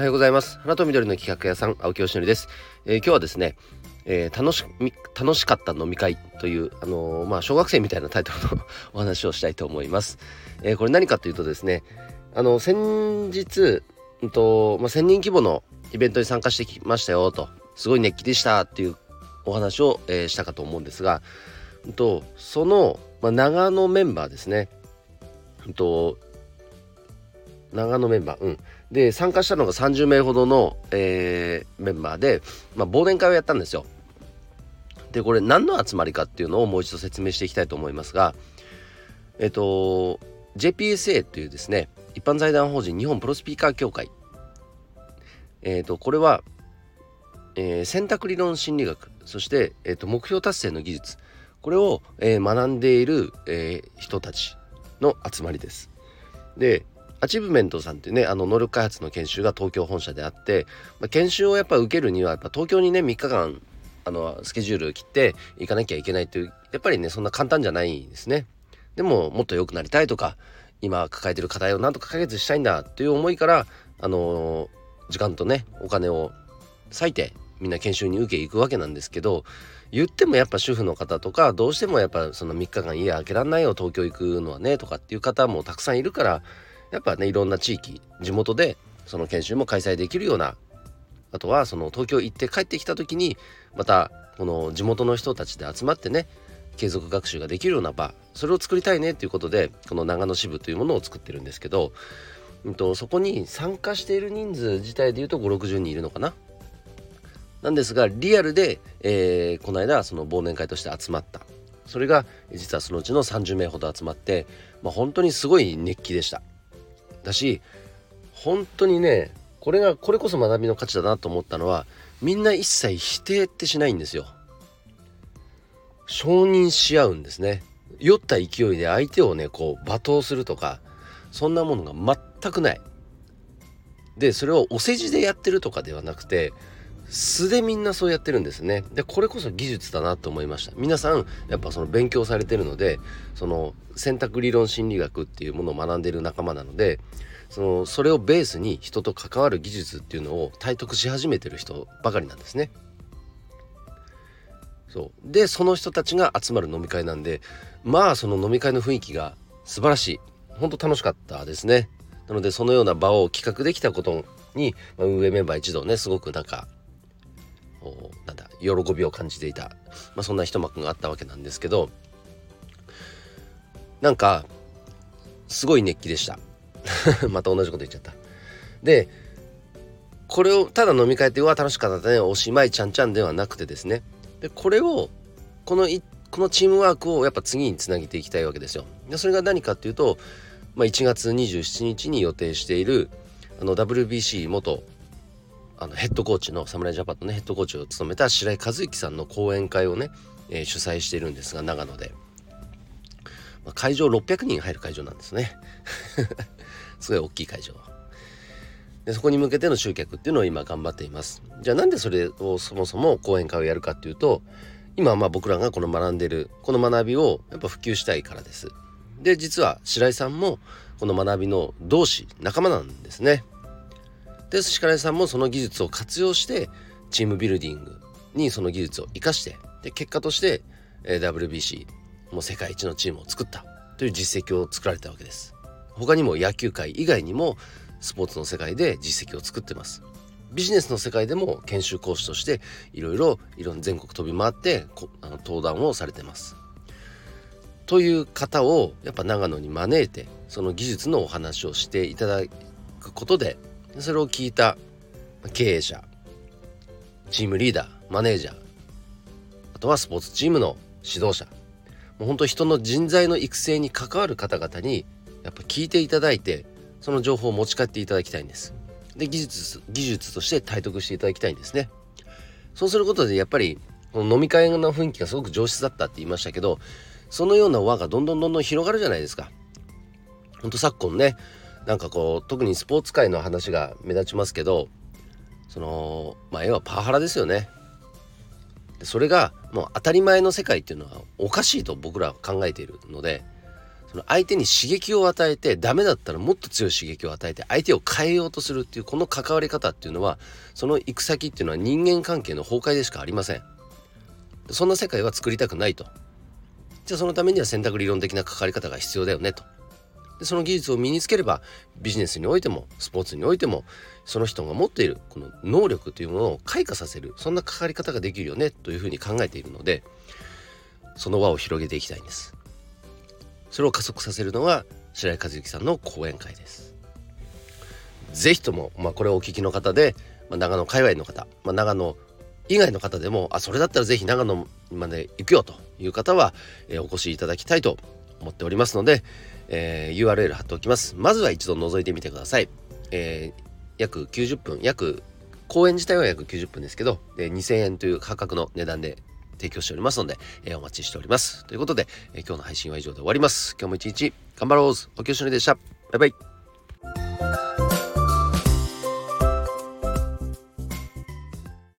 おはようございます。花と緑の企画屋さん青木よしのりです、えー、今日はですね、えー、楽し楽しかった飲み会というあのー、まあ小学生みたいなタイトルのお話をしたいと思います、えこれ何かというとですねあの先日うんとまあ、1000人規模のイベントに参加してきましたよとすごい熱気でしたっていうお話を、えしたかと思うんですが、うんとその、まあ、長野メンバーですね、うんと長野メンバー。うん。で参加したのが30名ほどの、えー、メンバーで、まあ、忘年会をやったんですよ。でこれ何の集まりかっていうのをもう一度説明していきたいと思いますがえっと JPSA というですね一般財団法人日本プロスピーカー協会。えっとこれは、えー、選択理論心理学そして、えーと、目標達成の技術。これを、えー、学んでいる、えー、人たちの集まりです。でアチブメントさんっていうねあの能力開発の研修が東京本社であって、まあ、研修をやっぱ受けるにはやっぱ東京にね3日間あのスケジュール切って行かなきゃいけないっていうやっぱりねそんな簡単じゃないんですね。でももっと良くなりたいとか今抱えてる課題をなんとか解決したいんだという思いからあの時間とねお金を割いてみんな研修に受け行くわけなんですけど言ってもやっぱ主婦の方とかどうしてもやっぱその3日間家開けらんないよ東京行くのはねとかっていう方もたくさんいるからやっぱねいろんな地域地元でその研修も開催できるようなあとはその東京行って帰ってきた時にまたこの地元の人たちで集まってね継続学習ができるような場それを作りたいねっていうことでこの長野支部というものを作ってるんですけど、うんと、そこに参加している人数自体でいうと560人いるのかな？なんですがリアルで、えー、この間その忘年会として集まったそれが実はそのうちの30名ほど集まって、まあ、本当にすごい熱気でした。だし本当にねこれがこれこそ学びの価値だなと思ったのはみんな一切否定ってしないんですよ。承認し合うんですね。酔った勢いで相手をねこう罵倒するとかそんなものが全くない。でそれをお世辞でやってるとかではなくて素でみんなそうやってるんですねでこれこそ技術だなと思いました皆さんやっぱその勉強されてるのでその選択理論心理学っていうものを学んでいる仲間なのでそのそれをベースに人と関わる技術っていうのを体得し始めてる人ばかりなんですね。そうでその人たちが集まる飲み会なんでまあその飲み会の雰囲気が素晴らしい本当楽しかったですね。なのでそのような場を企画できたことに、まあ、運営メンバー一同ねすごくなんかなんだ喜びを感じていた、まあ、そんな一幕があったわけなんですけどなんかすごい熱気でした。また同じこと言っちゃった。でこれをただ飲み会ってうわ楽しかったねおしまいちゃんちゃんではなくてですね。でこれをこのいこのチームワークをやっぱ次につなげていきたいわけですよ。でそれが何かっていうと、まあ、1月27日に予定しているあの WBC 元あのヘッドコーチの侍ジャパンのねヘッドコーチを務めた白井和之さんの講演会をね、えー、主催しているんですが長野で、まあ、会場600人入る会場なんですね。すごい大きい会場。でそこに向けての集客っていうのを今頑張っています。じゃあなんでそれをそもそも講演会をやるかっていうと今まあ僕らがこの学んでるこの学びをやっぱ普及したいからです。で実は白井さんもこの学びの同志仲間なんですね。で石倉さんもその技術を活用してチームビルディングにその技術を生かしてで結果として、え WBC もう世界一のチームを作ったという実績を作られたわけです。他にも野球界以外にもスポーツの世界で実績を作ってます。ビジネスの世界でも研修講師としていろいろいろ全国飛び回ってあの登壇をされてます。という方をやっぱ長野に招いてその技術のお話をしていただくことでそれを聞いた経営者チームリーダーマネージャーあとはスポーツチームの指導者もう本当人の人材の育成に関わる方々にやっぱ聞いていただいてその情報を持ち帰っていただきたいんです。で技術技術として体得していただきたいんですね。そうすることでやっぱりこの飲み会の雰囲気がすごく上質だったって言いましたけどそのような輪がどんどんどんどん広がるじゃないですか。ほんと昨今ねなんかこう特にスポーツ界の話が目立ちますけどそのまあ要はパワハラですよね。それがもう当たり前の世界っていうのはおかしいと僕らは考えているのでその相手に刺激を与えてダメだったらもっと強い刺激を与えて相手を変えようとするっていうこの関わり方っていうのはその行く先っていうのは人間関係の崩壊でしかありません。そんな世界は作りたくないと。じゃあそのためには選択理論的な関わり方が必要だよねと。でその技術を身につければビジネスにおいてもスポーツにおいてもその人が持っているこの能力というものを開花させるそんな関わり方ができるよねというふうに考えているのでその輪を広げていきたいんです。それを加速させるのが白井和之さんの講演会です。ぜひとも、まあ、これをお聞きの方で、まあ、長野界隈の方、まあ、長野以外の方でもあそれだったらぜひ長野まで行くよという方は、えー、お越しいただきたいと思っておりますので、えー、URL 貼っておきますまずは一度覗いてみてください、えー、約90分約公演自体は約90分ですけど、えー、2000円という価格の値段で提供しておりますので、えー、お待ちしております。ということで、え、今日の配信は以上で終わります。今日も一日頑張ろうおきよしのりでした。バイバイ。